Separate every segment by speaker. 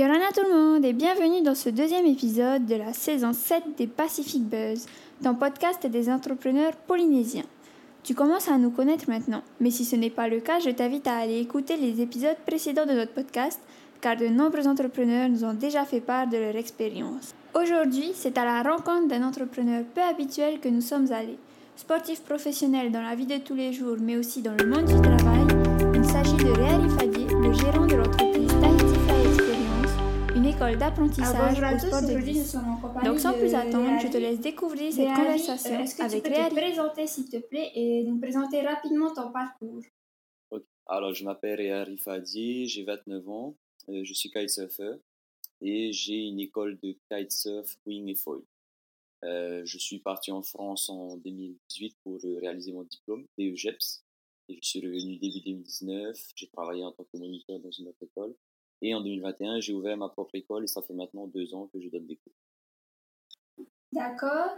Speaker 1: Yorana tout le monde et bienvenue dans ce deuxième épisode de la saison 7 des Pacific Buzz, ton podcast des entrepreneurs polynésiens. Tu commences à nous connaître maintenant, mais si ce n'est pas le cas, je t'invite à aller écouter les épisodes précédents de notre podcast, car de nombreux entrepreneurs nous ont déjà fait part de leur expérience. Aujourd'hui, c'est à la rencontre d'un entrepreneur peu habituel que nous sommes allés. Sportif professionnel dans la vie de tous les jours, mais aussi dans le monde du travail, il s'agit de Réal Fadier, le gérant de l'entreprise école d'apprentissage au sport de glisse. Donc sans plus attendre, je te laisse découvrir cette conversation
Speaker 2: euh, Est-ce que
Speaker 1: avec
Speaker 2: tu peux te
Speaker 1: Réal.
Speaker 2: présenter s'il te plaît et nous présenter rapidement ton parcours?
Speaker 3: Alors, je m'appelle Réal Fadi, j'ai 29 ans, euh, je suis kitesurfer et j'ai une école de kitesurf, wing et foil. Euh, je suis parti en France en 2018 pour euh, réaliser mon diplôme, PEGEPS, et je suis revenu début 2019. J'ai travaillé en tant que moniteur dans une autre école. Et en 2021, j'ai ouvert ma propre école et ça fait maintenant deux ans que je donne des cours.
Speaker 2: D'accord.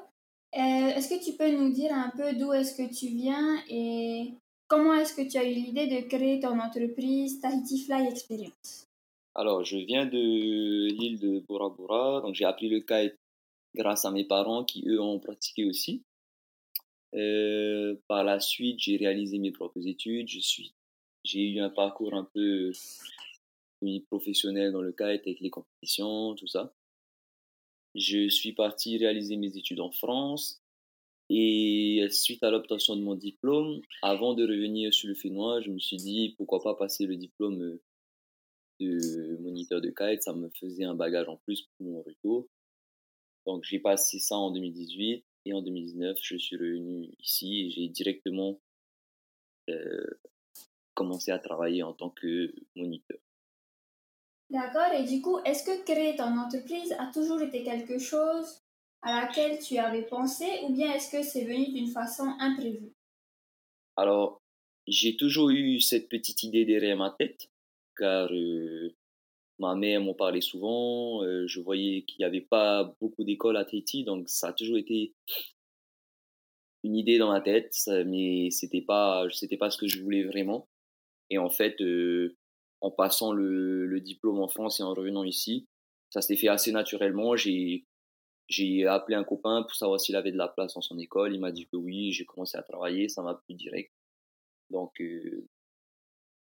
Speaker 2: Euh, est-ce que tu peux nous dire un peu d'où est-ce que tu viens et comment est-ce que tu as eu l'idée de créer ton entreprise Tahiti Fly Experience?
Speaker 3: Alors, je viens de l'île de Bora Bora, donc j'ai appris le kite grâce à mes parents qui, eux, ont pratiqué aussi. Euh, par la suite, j'ai réalisé mes propres études. Je suis, j'ai eu un parcours un peu professionnel dans le kite avec les compétitions, tout ça. Je suis parti réaliser mes études en France et suite à l'obtention de mon diplôme, avant de revenir sur le Fénois, je me suis dit pourquoi pas passer le diplôme de moniteur de kite, ça me faisait un bagage en plus pour mon retour. Donc j'ai passé ça en 2018 et en 2019, je suis revenu ici et j'ai directement euh, commencé à travailler en tant que moniteur.
Speaker 2: D'accord. Et du coup, est-ce que créer ton entreprise a toujours été quelque chose à laquelle tu avais pensé ou bien est-ce que c'est venu d'une façon imprévue?
Speaker 3: Alors, j'ai toujours eu cette petite idée derrière ma tête, car euh, ma mère m'en parlait souvent, euh, je voyais qu'il n'y avait pas beaucoup d'écoles à Tahiti, donc ça a toujours été une idée dans ma tête, mais c'était pas, pas ce que je voulais vraiment. Et en fait, euh, en passant le, le, diplôme en France et en revenant ici, ça s'est fait assez naturellement. J'ai, j'ai appelé un copain pour savoir s'il avait de la place dans son école. Il m'a dit que oui, j'ai commencé à travailler, ça m'a plu direct. Donc, euh,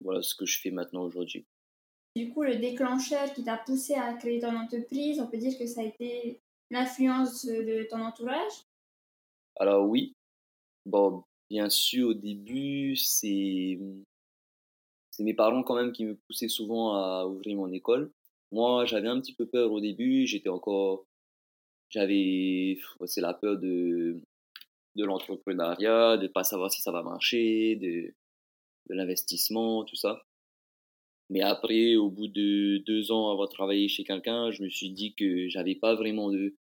Speaker 3: voilà ce que je fais maintenant aujourd'hui.
Speaker 2: Du coup, le déclencheur qui t'a poussé à créer ton entreprise, on peut dire que ça a été l'influence de ton entourage?
Speaker 3: Alors oui, bon, bien sûr, au début, c'est c'est mes parents quand même qui me poussaient souvent à ouvrir mon école. Moi, j'avais un petit peu peur au début, j'étais encore j'avais c'est la peur de de l'entrepreneuriat, de pas savoir si ça va marcher, de de l'investissement, tout ça. Mais après, au bout de deux ans avoir travaillé chez quelqu'un, je me suis dit que j'avais pas vraiment de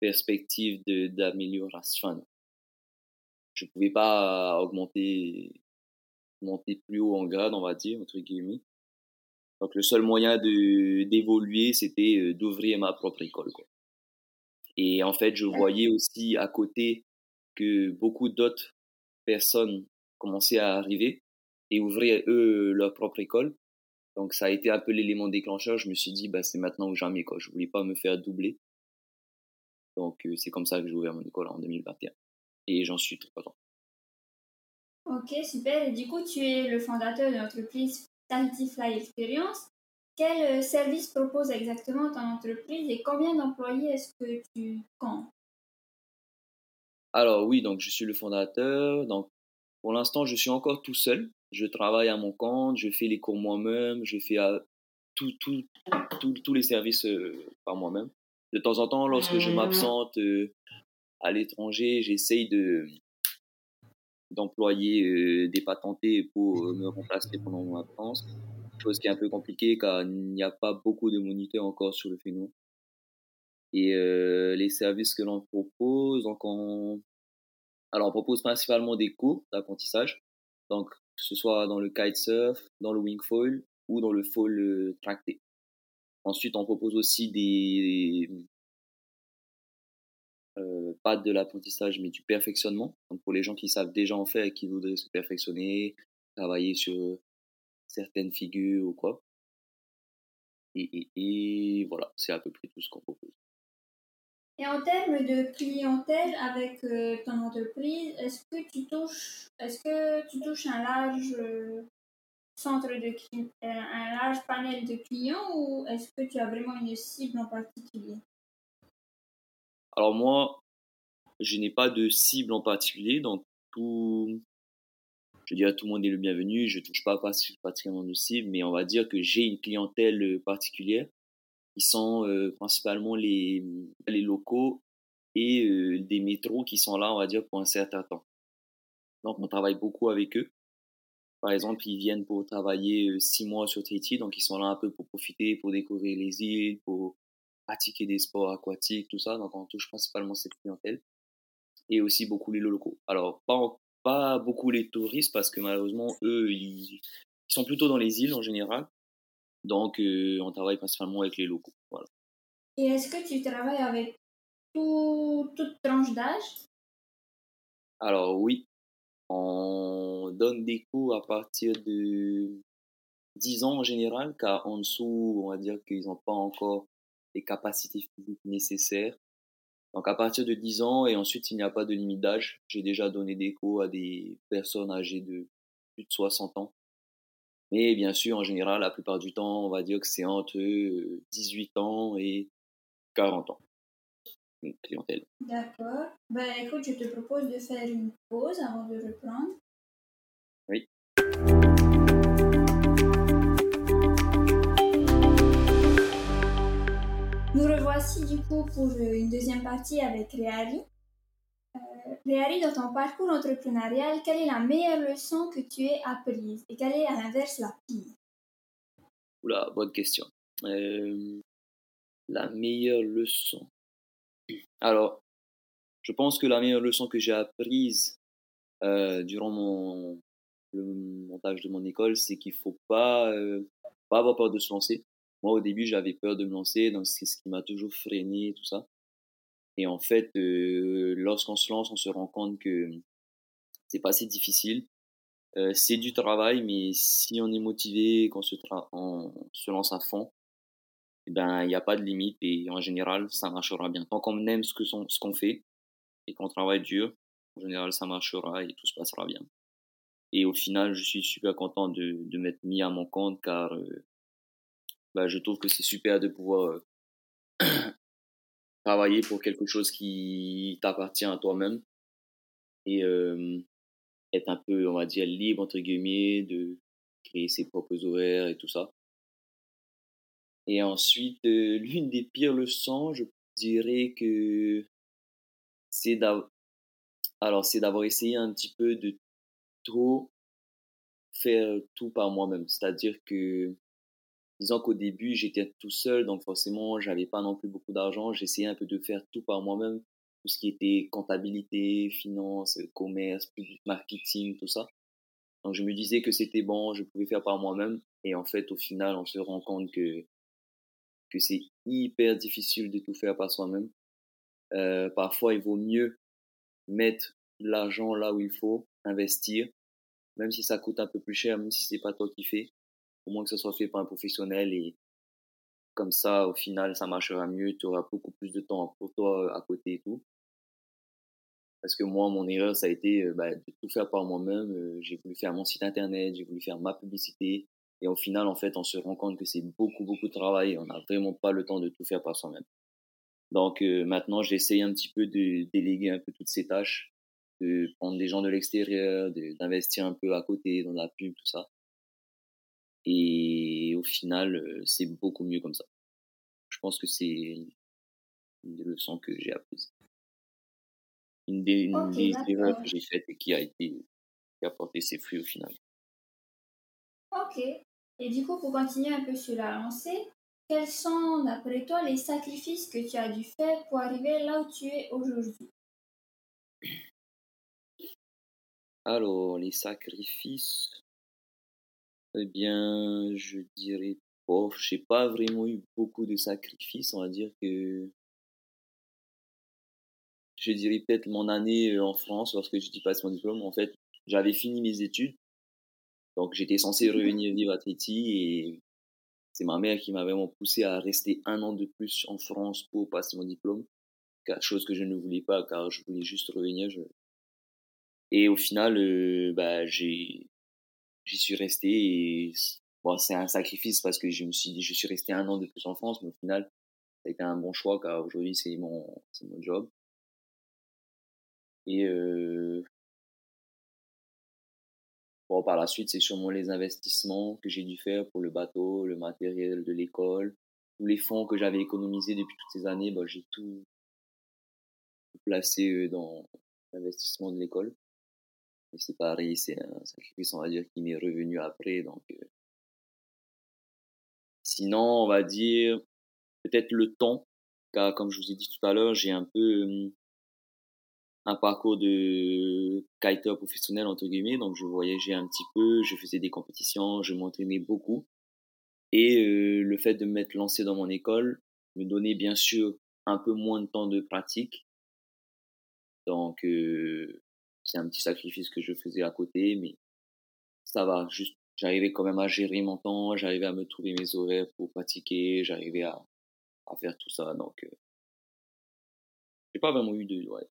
Speaker 3: perspective d'amélioration. Enfin, je pouvais pas augmenter monter plus haut en grade, on va dire, entre guillemets. Donc, le seul moyen de, d'évoluer, c'était d'ouvrir ma propre école, quoi. Et en fait, je voyais aussi à côté que beaucoup d'autres personnes commençaient à arriver et ouvrir, eux, leur propre école. Donc, ça a été un peu l'élément déclencheur. Je me suis dit, bah, c'est maintenant ou jamais, quoi. Je voulais pas me faire doubler. Donc, c'est comme ça que j'ai ouvert mon école en 2021. Et j'en suis très content.
Speaker 2: Ok, super. Et du coup, tu es le fondateur de l'entreprise Tahiti Fly Experience. Quel service propose exactement ton entreprise et combien d'employés est-ce que tu comptes?
Speaker 3: Alors oui, donc je suis le fondateur. Donc pour l'instant, je suis encore tout seul. Je travaille à mon compte, je fais les cours moi-même, je fais tous tout, tout, tout, les services euh, par moi-même. De temps en temps, lorsque je m'absente euh, à l'étranger, j'essaye de d'employer euh, des patentés pour me remplacer pendant mon absence. Chose qui est un peu compliquée car il n'y a pas beaucoup de moniteurs encore sur le Fénois. Et euh, les services que l'on propose, donc on, alors on propose principalement des cours d'apprentissage, donc que ce soit dans le kitesurf, dans le wingfoil ou dans le foil euh, tracté. Ensuite, on propose aussi des, euh, pas de l'apprentissage, mais du perfectionnement. Donc pour les gens qui savent déjà en faire et qui voudraient se perfectionner, travailler sur certaines figures ou quoi. et, voilà, c'est à peu près tout ce qu'on propose.
Speaker 2: Et en termes de clientèle avec euh, ton entreprise, est-ce que tu touches, est-ce que tu touches un large euh, centre de un large panel de clients ou est-ce que tu as vraiment une cible en particulier?
Speaker 3: Alors moi, je n'ai pas de cible en particulier, donc tout, je dirais tout le monde est le bienvenu. Je touche pas particulièrement de cible, mais on va dire que j'ai une clientèle euh, particulière qui sont euh, principalement les, les locaux et euh, des métros qui sont là, on va dire, pour un certain temps. Donc, on travaille beaucoup avec eux. Par exemple, ils viennent pour travailler six mois sur Tahiti, donc ils sont là un peu pour profiter, pour découvrir les îles, pour pratiquer des sports aquatiques, tout ça. Donc, on touche principalement cette clientèle et aussi beaucoup les locaux. Alors, pas, pas beaucoup les touristes parce que malheureusement, eux, ils, sont plutôt dans les îles en général. Donc, euh, on travaille principalement avec les locaux. Voilà.
Speaker 2: Et est-ce que tu travailles avec tout, toute tranche d'âge?
Speaker 3: Alors, oui. On donne des cours à partir de 10 ans en général, car en dessous, on va dire qu'ils n'ont pas encore les capacités physiques nécessaires donc à partir de 10 ans et ensuite il n'y a pas de limite d'âge. J'ai déjà donné des cours à des personnes âgées de plus de 60 ans. Mais bien sûr, en général, la plupart du temps, on va dire que c'est entre 18 euh, ans et 40 ans. Clientèle.
Speaker 2: D'accord. Ben écoute, je te propose de faire une pause avant de reprendre. Revoici du coup pour une deuxième partie avec Réali. Euh, Réali, dans ton parcours entrepreneurial, quelle est la meilleure leçon que tu aies apprise et quelle est à l'inverse la pire?
Speaker 3: Oula, bonne question. Euh, la meilleure leçon. Alors, je pense que la meilleure leçon que j'ai apprise euh, durant le montage de mon école, c'est qu'il faut pas pas avoir peur de se lancer. Moi, au début, j'avais peur de me lancer, donc c'est ce qui m'a toujours freiné, tout ça. Et en fait, euh, lorsqu'on se lance, on se rend compte que c'est pas si difficile. Euh, c'est du travail, mais si on est motivé, qu'on se, lance à fond, eh ben il n'y a pas de limite et en général, ça marchera bien. Tant qu'on aime ce que ce qu'on fait et qu'on travaille dur, en général, ça marchera et tout se passera bien. Et au final, je suis super content de, de m'être mis à mon compte car euh, bah, je trouve que c'est super de pouvoir euh, travailler pour quelque chose qui t'appartient à toi-même et être un peu, on va dire, libre, entre guillemets, de créer ses propres horaires et tout ça. Et ensuite, euh, l'une des pires leçons, je dirais que c'est alors c'est d'avoir essayé un petit peu de trop faire tout par moi-même. C'est-à-dire que disons qu'au début, j'étais tout seul, donc forcément, j'avais pas non plus beaucoup d'argent. J'essayais un peu de faire tout par moi-même, tout ce qui était comptabilité, finance, commerce, marketing, tout ça. Donc je me disais que c'était bon, je pouvais faire par moi-même. Et en fait, au final, on se rend compte que, que c'est hyper difficile de tout faire par soi-même. Euh, parfois, il vaut mieux mettre l'argent là où il faut, investir, même si ça coûte un peu plus cher, même si c'est pas toi qui fais au moins que ce soit fait par un professionnel et comme ça, au final, ça marchera mieux, tu auras beaucoup plus de temps pour toi euh, à côté et tout. Parce que moi, mon erreur, ça a été euh, bah, de tout faire par moi-même. Euh, j'ai voulu faire mon site internet, j'ai voulu faire ma publicité. Et au final, en fait, on se rend compte que c'est beaucoup, beaucoup de travail. On n'a vraiment pas le temps de tout faire par soi-même. Donc maintenant, j'essaye un petit peu de déléguer un peu toutes ces tâches, de prendre des gens de l'extérieur, d'investir un peu à côté dans la pub, tout ça. Et au final, euh, c'est beaucoup mieux comme ça. Je pense que c'est une des leçons que j'ai apprises. Une des, erreurs que j'ai faites et qui a été qui a porté ses fruits au final.
Speaker 2: Ok. Et du coup, pour continuer un peu sur la lancée, quels sont, d'après toi, les sacrifices que tu as dû faire pour arriver là où tu es aujourd'hui?
Speaker 3: Alors, les sacrifices, eh bien, je dirais pas. Je n'ai pas vraiment eu beaucoup de sacrifices. On va dire que je dirais peut-être mon année euh, en France lorsque je passe mon diplôme. En fait, j'avais fini mes études. Donc, j'étais censé mmh revenir vivre à Tahiti et c'est ma mère qui m'a vraiment poussé à rester un an de plus en France pour passer mon diplôme. Chose que je ne voulais pas car je voulais juste revenir. Et au final, euh, bah, j'ai, j'y suis resté et bon, c'est un sacrifice parce que je me suis dit, je suis resté un an de plus en France, mais au final, ça a été un bon choix car aujourd'hui, c'est mon, c'est mon job. Et euh, Bon, par la suite, c'est sûrement les investissements que j'ai dû faire pour le bateau, le matériel de l'école, tous les fonds que j'avais économisés depuis toutes ces années, bah, j'ai tout placé euh, dans l'investissement de l'école. C'est pareil, c'est un sacrifice, on va dire, qui m'est revenu après. Donc, euh. Sinon, on va dire peut-être le temps, car comme je vous ai dit tout à l'heure, j'ai un peu hum, un parcours de kiter professionnel entre guillemets donc je voyageais un petit peu je faisais des compétitions je m'entraînais beaucoup et euh, le fait de m'être lancé dans mon école me donnait bien sûr un peu moins de temps de pratique donc euh, c'est un petit sacrifice que je faisais à côté mais ça va juste j'arrivais quand même à gérer mon temps j'arrivais à me trouver mes horaires pour pratiquer j'arrivais à, à faire tout ça donc euh, j'ai pas vraiment eu de ouais,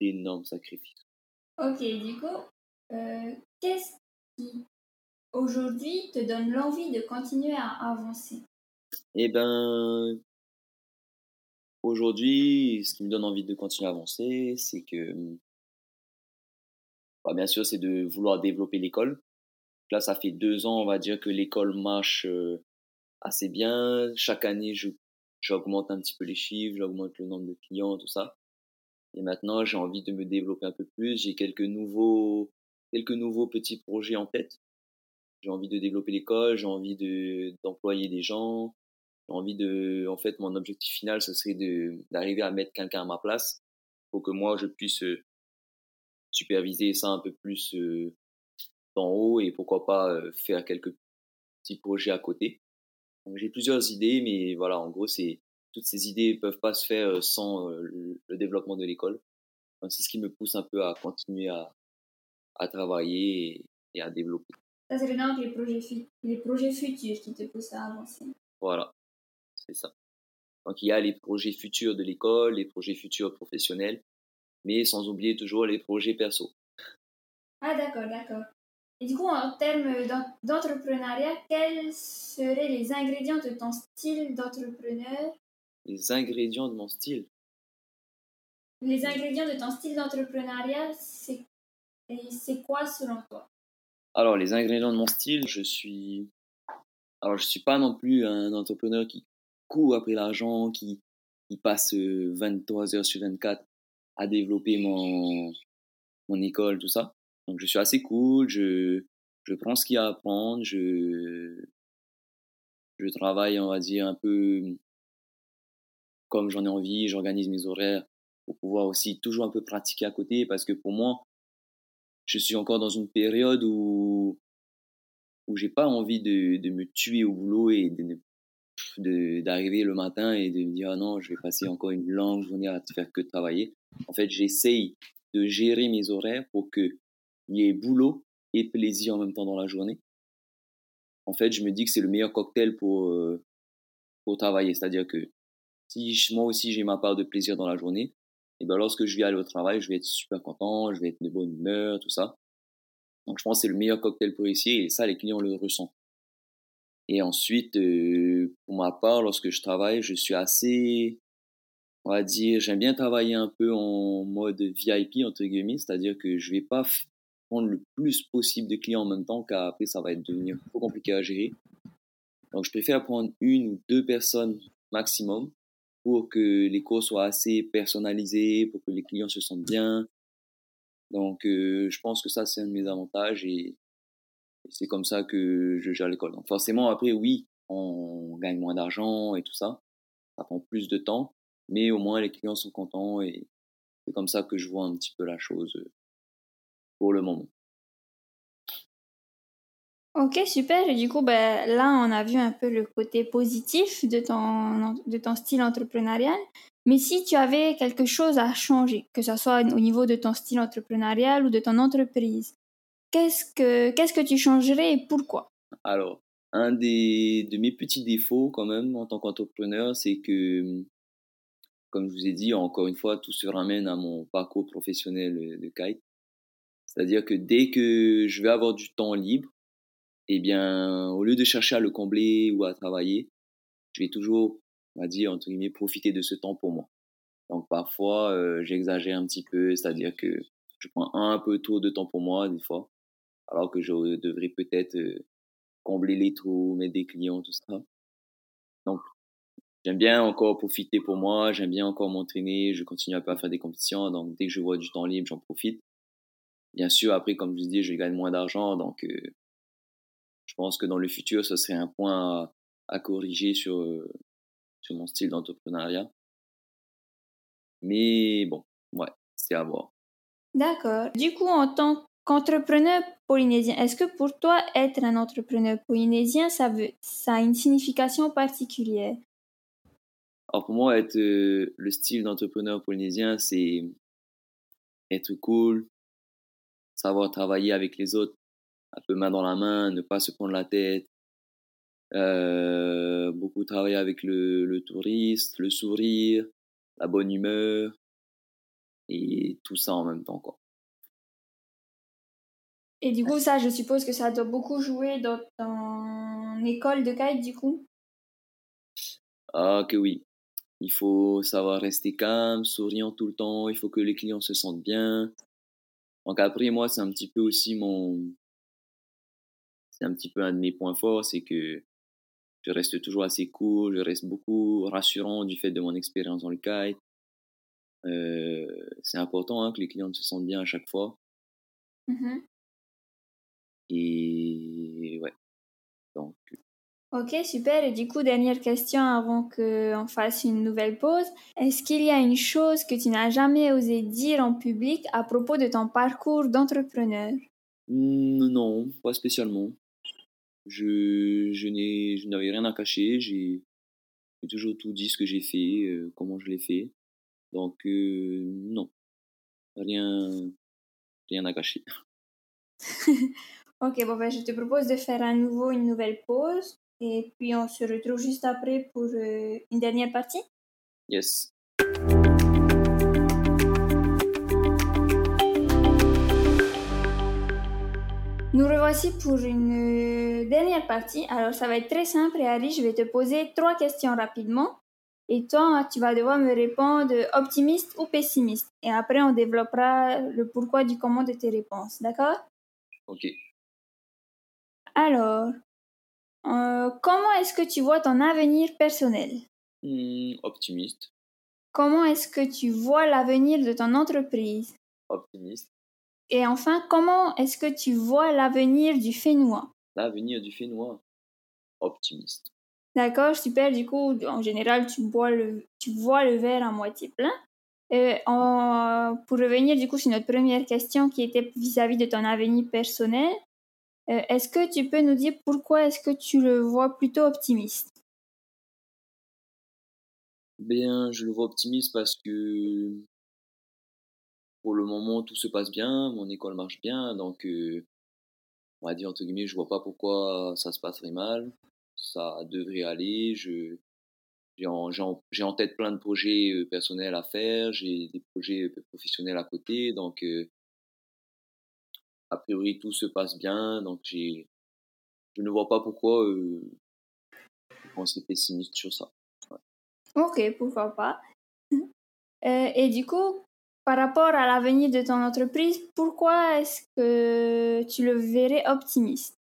Speaker 3: d'énormes sacrifices.
Speaker 2: Ok, du coup, euh, qu'est-ce qui aujourd'hui te donne l'envie de continuer à avancer?
Speaker 3: Eh ben, aujourd'hui, ce qui me donne envie de continuer à avancer, c'est que, bah, bien sûr, c'est de vouloir développer l'école. Là, ça fait deux ans, on va dire que l'école marche euh, assez bien. Chaque année, je j'augmente un petit peu les chiffres, j'augmente le nombre de clients, tout ça. Et maintenant, j'ai envie de me développer un peu plus. J'ai quelques nouveaux, quelques nouveaux petits projets en tête. J'ai envie de développer l'école, j'ai envie de, d'employer des gens. J'ai envie de, en fait, mon objectif final, ce serait de, d'arriver à mettre quelqu'un à ma place pour que moi, je puisse euh, superviser ça un peu plus d'en haut et pourquoi pas faire quelques petits projets à côté. Donc, j'ai plusieurs idées, mais voilà, en gros, c'est toutes ces idées ne peuvent pas se faire sans le développement de l'école. c'est ce qui me pousse un peu à continuer à, à travailler et, à développer.
Speaker 2: Ça, c'est donc les projets, les projets futurs qui te poussent à avancer.
Speaker 3: Voilà, c'est ça. Donc il y a les projets futurs de l'école, les projets futurs professionnels, mais sans oublier toujours les projets perso.
Speaker 2: Ah d'accord, d'accord. Et du coup, en termes d'entrepreneuriat, quels seraient les ingrédients de ton style d'entrepreneur?
Speaker 3: Les ingrédients de mon style?
Speaker 2: Les ingrédients de ton style d'entrepreneuriat, c'est quoi selon toi?
Speaker 3: Alors, les ingrédients de mon style, je suis. Alors, je suis pas non plus un entrepreneur qui court après l'argent, qui, qui passe 23 heures sur 24 à développer mon, mon école, tout ça. Donc, je suis assez cool, je, je prends ce qu'il y a à apprendre, je, je travaille, on va dire, un peu comme j'en ai envie, j'organise mes horaires pour pouvoir aussi toujours un peu pratiquer à côté parce que pour moi, je suis encore dans une période où où j'ai pas envie de, de, me tuer au boulot et de, d'arriver le matin et de me dire ah non je vais passer encore une longue journée à faire que travailler en fait j'essaye de gérer mes horaires pour que il y ait boulot et plaisir en même temps dans la journée en fait je me dis que c'est le meilleur cocktail pour euh, pour travailler c'est à dire que si moi aussi j'ai ma part de plaisir dans la journée, et ben lorsque je vais aller au travail, je vais être super content, je vais être de bonne humeur, tout ça. Donc je pense que c'est le meilleur cocktail pour essayer et ça les clients le ressentent. Et ensuite, euh, pour ma part, lorsque je travaille, je suis assez, on va dire, j'aime bien travailler un peu en mode VIP entre guillemets, c'est-à-dire que je vais pas prendre le plus possible de clients en même temps, car après ça va devenir trop compliqué à gérer. Donc je préfère prendre une ou deux personnes maximum pour que les cours soient assez personnalisés, pour que les clients se sentent bien. Donc, euh, je pense que ça, c'est un de mes avantages et, c'est comme ça que je gère l'école. Donc, forcément, après, oui, on gagne moins d'argent et tout ça. Ça prend plus de temps, mais au moins les clients sont contents et c'est comme ça que je vois un petit peu la chose euh, pour le moment.
Speaker 1: Ok, super. Et du coup, ben, là, on a vu un peu le côté positif de ton, de ton style entrepreneurial. Mais si tu avais quelque chose à changer, que ce soit au niveau de ton style entrepreneurial ou de ton entreprise, qu'est-ce que, qu'est-ce que tu changerais et pourquoi?
Speaker 3: Alors, un des, de mes petits défauts quand même en tant qu'entrepreneur, c'est que, comme je vous ai dit, encore une fois, tout se ramène à mon parcours professionnel de kite. C'est-à-dire que dès que je vais avoir du temps libre, eh bien, au lieu de chercher à le combler ou à travailler, je vais toujours, on va dire, entre guillemets, profiter de ce temps pour moi. Donc parfois, euh, j'exagère un petit peu, c'est-à-dire que je prends un peu trop de temps pour moi des fois, alors que je devrais peut-être combler les trous, mettre des clients, tout ça. Donc, j'aime bien encore profiter pour moi, j'aime bien encore m'entraîner, je continue un peu à faire des compétitions, donc dès que je vois du temps libre, j'en profite. Bien sûr, après, comme je vous dis, je gagne moins d'argent, donc je pense que dans le futur, ce serait un point à, corriger sur, sur mon style d'entrepreneuriat. Mais bon, ouais, c'est à voir.
Speaker 2: D'accord. Du coup, en tant qu'entrepreneur polynésien, est-ce que pour toi, être un entrepreneur polynésien, ça, a une signification particulière?
Speaker 3: Alors pour moi, être euh, le style d'entrepreneur polynésien, c'est être cool, savoir travailler avec les autres, un peu main dans la main, ne pas se prendre la tête, euh, beaucoup travailler avec le, le touriste, le sourire, la bonne humeur et tout ça en même temps quoi.
Speaker 2: Et du coup, ça, je suppose que ça doit beaucoup jouer dans ton école de kite, du coup?
Speaker 3: Ah, que oui. Il faut savoir rester calme, souriant tout le temps. Il faut que les clients se sentent bien. Donc après, moi, c'est un petit peu aussi mon... C'est un petit peu un de mes points forts, c'est que je reste toujours assez cool, je reste beaucoup rassurant du fait de mon expérience dans le kite. Euh, c'est important hein, que les clients se sentent bien à chaque fois.
Speaker 2: Mmh
Speaker 3: Et ouais. Donc.
Speaker 2: Ok, super. Et du coup, dernière question avant qu'on fasse une nouvelle pause. Est-ce qu'il y a une chose que tu n'as jamais osé dire en public à propos de ton parcours d'entrepreneur?
Speaker 3: Mmh, Non, pas spécialement. Je, je n'ai, je n'avais rien à cacher. J'ai, toujours tout dit ce que j'ai fait, euh, comment je l'ai fait. Donc, euh, non. Rien, rien à cacher.
Speaker 2: ok, bon, ben, je te propose de faire à nouveau une nouvelle pause et puis on se retrouve juste après pour euh, une dernière partie.
Speaker 3: Yes.
Speaker 2: Nous revoici pour une euh, dernière partie. Alors ça va être très simple et Harry, je vais te poser trois questions rapidement. Et toi, tu vas devoir me répondre optimiste ou pessimiste. Et après, on développera le pourquoi du comment de tes réponses. D'accord?
Speaker 3: Ok.
Speaker 2: Alors, euh, comment est-ce que tu vois ton avenir personnel?
Speaker 3: Hmm, Optimiste.
Speaker 2: Comment est-ce que tu vois l'avenir de ton entreprise?
Speaker 3: Optimiste.
Speaker 2: Et enfin, comment est-ce que tu vois l'avenir du Fénois?
Speaker 3: L'avenir du Fénois? Optimiste.
Speaker 2: D'accord, super. Du coup, en général, tu, bois le, tu vois le verre à moitié plein. Et pour revenir du coup sur notre première question qui était vis-à-vis de ton avenir personnel, euh, est-ce que tu peux nous dire pourquoi est-ce que tu le vois plutôt optimiste?
Speaker 3: Bien, je le vois optimiste parce que pour le moment tout se passe bien, mon école marche bien, donc euh, on va dire entre guillemets, je vois pas pourquoi ça se passerait mal ça devrait aller. Je, j'ai en, tête plein de projets euh, personnels à faire, j'ai des projets euh, professionnels à côté, donc euh, a priori tout se passe bien, donc j'ai, je ne vois pas pourquoi euh, on serait pessimiste sur ça.
Speaker 2: Ok, pourquoi pas. et du coup, par rapport à l'avenir de ton entreprise, pourquoi est-ce que tu le verrais optimiste?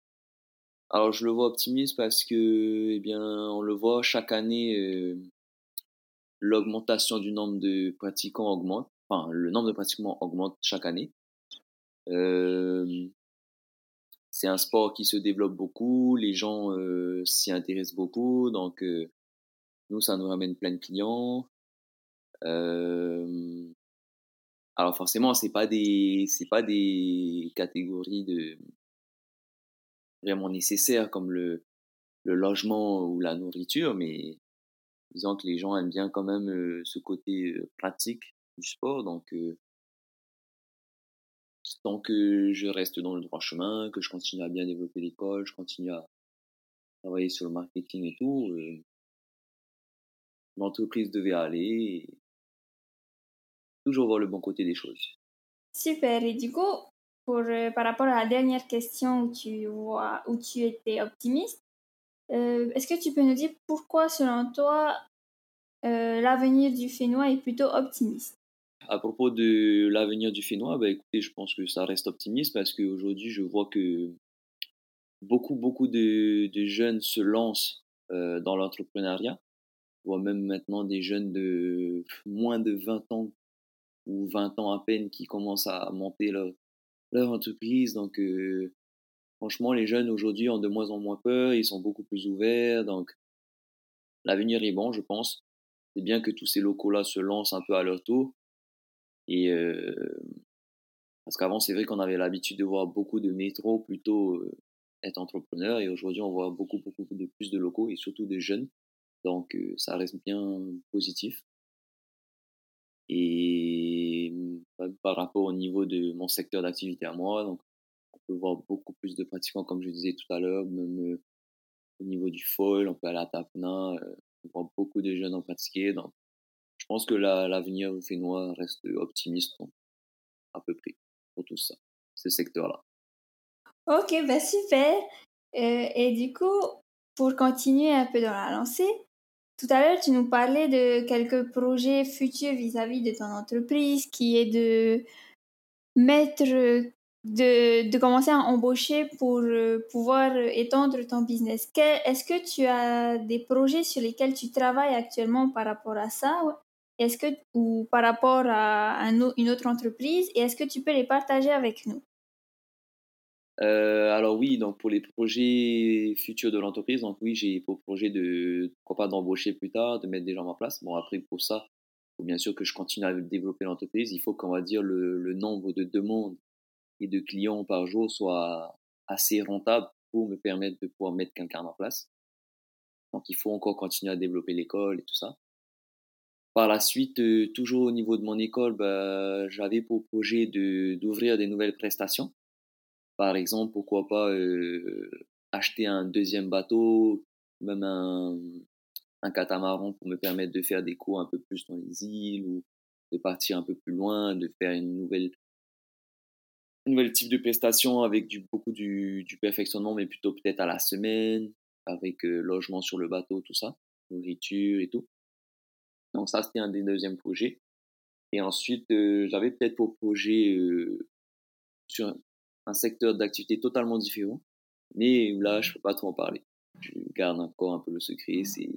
Speaker 3: Alors je le vois optimiste parce que, eh bien, on le voit chaque année, euh, l'augmentation du nombre de pratiquants augmente. Enfin, le nombre de pratiquants augmente chaque année. C'est un sport qui se développe beaucoup, les gens s'y intéressent beaucoup, donc nous ça nous ramène plein de clients. Alors forcément, c'est pas des, pas des catégories de vraiment nécessaires comme le, le logement ou la nourriture, mais disons que les gens aiment bien quand même ce côté pratique du sport. Donc, tant que je reste dans le droit chemin, que je continue à bien développer l'école, je continue à, travailler sur le marketing et tout, l'entreprise devait aller et toujours voir le bon côté des choses.
Speaker 2: Super. Et du coup, pour, par rapport à la dernière question où tu, vois, où tu étais optimiste, est-ce que tu peux nous dire pourquoi, selon toi, l'avenir du Fénois est plutôt optimiste?
Speaker 3: À propos de l'avenir du Fénois, bah, écoutez, je pense que ça reste optimiste parce qu'aujourd'hui, je vois que beaucoup, beaucoup de, jeunes se lancent euh, dans l'entrepreneuriat. Je vois même maintenant des jeunes de moins de 20 ans ou 20 ans à peine qui commencent à monter leur, leur entreprise. Donc, euh, franchement, les jeunes aujourd'hui ont de moins en moins peur, ils sont beaucoup plus ouverts. Donc, l'avenir est bon, je pense. C'est bien que tous ces locaux-là se lancent un peu à leur tour. Et euh, parce qu'avant, c'est vrai qu'on avait l'habitude de voir beaucoup de métros plutôt euh, être entrepreneurs. Et aujourd'hui, on voit beaucoup, beaucoup de plus de locaux et surtout des jeunes. Donc, euh, ça reste bien positif. Et par rapport au niveau de mon secteur d'activité à moi, donc, on peut voir beaucoup plus de pratiquants, comme je disais tout à l'heure, même au niveau du foil, on peut aller à Tapna, on voit beaucoup de jeunes en pratiquer. Donc, pense que l'avenir la, fénois reste optimiste à peu près pour tout ça, ce secteur-là.
Speaker 2: Ok, bah super. Euh, et du coup, pour continuer un peu dans la lancée, tout à l'heure, tu nous parlais de quelques projets futurs vis-à-vis de ton entreprise, qui est de mettre, de, de commencer à embaucher pour euh, pouvoir étendre ton business. Est-ce que tu as des projets sur lesquels tu travailles actuellement par rapport à ça est-ce que, ou par rapport à une autre entreprise, et est-ce que tu peux les partager avec nous?
Speaker 3: Euh, alors oui, donc pour les projets futurs de l'entreprise, donc oui, j'ai pour projet de pourquoi pas d'embaucher plus tard, de mettre des gens en place. Bon après pour ça, il faut bien sûr que je continue à développer l'entreprise. Il faut qu'on va dire le, le, nombre de demandes et de clients par jour soit assez rentable pour me permettre de pouvoir mettre quelqu'un en place. Donc il faut encore continuer à développer l'école et tout ça. Par la suite, euh, toujours au niveau de mon école, bah, j'avais pour projet d'ouvrir des nouvelles prestations. Par exemple, pourquoi pas euh, acheter un deuxième bateau, même un, un catamaran pour me permettre de faire des cours un peu plus dans les îles ou de partir un peu plus loin, de faire une nouvelle, un nouvel type de prestation avec beaucoup du, du perfectionnement, mais plutôt peut-être à la semaine, avec euh, logement sur le bateau, tout ça, nourriture et tout. Donc ça, c'était un des deuxièmes projets. Et ensuite, euh, j'avais peut-être pour projet euh, sur un secteur d'activité totalement différent, mais là, je peux pas trop en parler. Je garde encore un peu le secret. C'est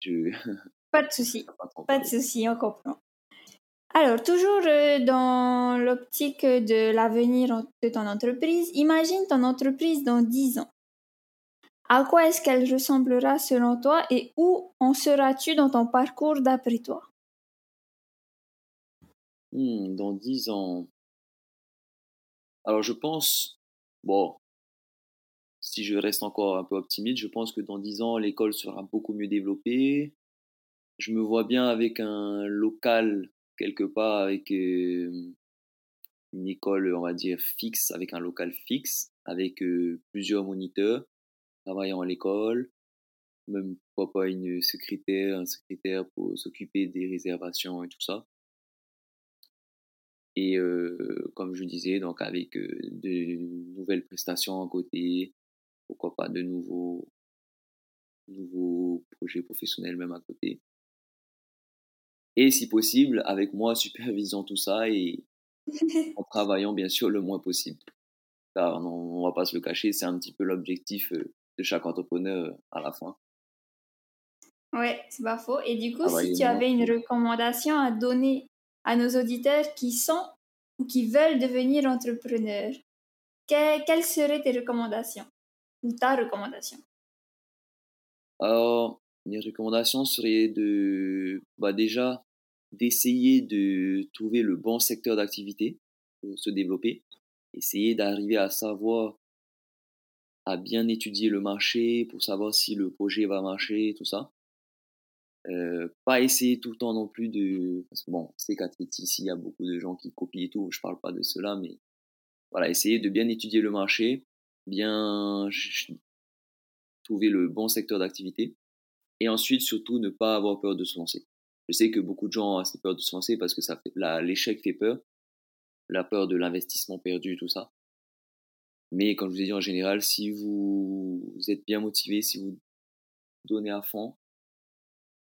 Speaker 2: je... pas de souci, pas, de souci, on comprend. Alors, toujours euh, dans l'optique de l'avenir de ton entreprise, imagine ton entreprise dans 10 ans. À quoi est-ce qu'elle ressemblera selon toi et où en seras-tu dans ton parcours d'après toi?
Speaker 3: Hmm, Dans dix ans. Alors je pense, bon, si je reste encore un peu optimiste, je pense que dans dix ans, l'école sera beaucoup mieux développée. Je me vois bien avec un local quelque part, avec euh, une école, on va dire, fixe, avec un local fixe, avec euh, plusieurs moniteurs travaillant à l'école, même pourquoi pas une secrétaire, un secrétaire pour s'occuper des réservations et tout ça. Et euh, comme je disais, donc avec euh, de nouvelles prestations à côté, pourquoi pas de nouveaux, nouveaux projets professionnels même à côté. Et si possible, avec moi supervisant tout ça et en travaillant bien sûr le moins possible. Car on, on va pas se le cacher, c'est un petit peu l'objectif euh, de chaque entrepreneur euh, à la fin.
Speaker 2: Ouais, c'est pas faux. Et du coup, si tu avais une recommandation à donner à nos auditeurs qui sont ou qui veulent devenir entrepreneurs, quelles seraient tes recommandations ou ta recommandation?
Speaker 3: Alors, mes recommandations seraient de, bah déjà, d'essayer de trouver le bon secteur d'activité pour se développer, essayer d'arriver à savoir à bien étudier le marché pour savoir si le projet va marcher, tout ça. Euh, pas essayer tout le temps non plus de... Bon, c'est qu'à ici, il y a beaucoup de gens qui copient et tout, je parle pas de cela, mais voilà, essayer de bien étudier le marché, bien trouver le bon secteur d'activité. Et ensuite, surtout, ne pas avoir peur de se lancer. Je sais que beaucoup de gens ont assez peur de se lancer parce que ça l'échec fait peur, la peur de l'investissement perdu, tout ça. Mais comme je vous ai dit en général, si vous, êtes bien motivé, si vous donnez à fond,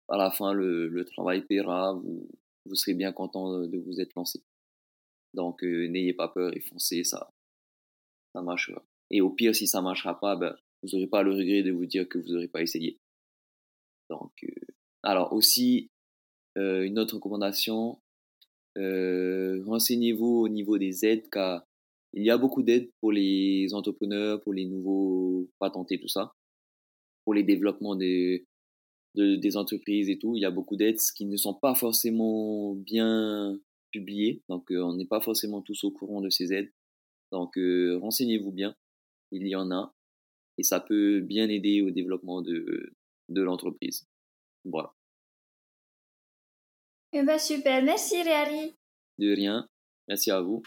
Speaker 3: à la fin le, travail paiera, vous, vous serez bien content de vous être lancé. Donc euh, n'ayez pas peur et foncez, ça, ça marchera. Et au pire, si ça marchera pas, ben, vous n'aurez pas le regret de vous dire que vous n'aurez pas essayé. Donc, euh, alors aussi, euh, une autre recommandation, euh, renseignez-vous au niveau des aides, car il y a beaucoup d'aides pour les entrepreneurs, pour les nouveaux patentés, tout ça, pour les développements des, des entreprises et tout. Il y a beaucoup d'aides qui ne sont pas forcément bien publiées, donc on n'est pas forcément tous au courant de ces aides. Donc renseignez-vous bien, il y en a, et ça peut bien aider au développement de, de l'entreprise. Voilà.
Speaker 4: Eh ben super, merci Réali.
Speaker 3: De rien, merci à vous.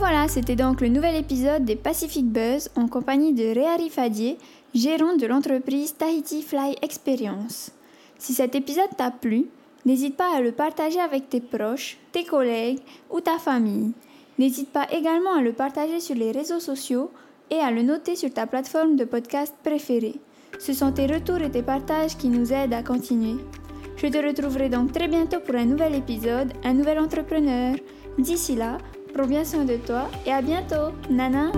Speaker 2: Voilà, c'était donc le nouvel épisode des Pacific Buzz en compagnie de Réari Fadier, gérant de l'entreprise Tahiti Fly Experience. Si cet épisode t'a plu, N'hésite pas à le partager avec tes proches, tes collègues ou ta famille. N'hésite pas également à le partager sur les réseaux sociaux et à le noter sur ta plateforme de podcast préférée. Ce sont tes retours et tes partages qui nous aident à continuer. Je te retrouverai donc très bientôt pour un nouvel épisode, un nouvel entrepreneur. D'ici là, prends bien soin de toi et à bientôt. Nana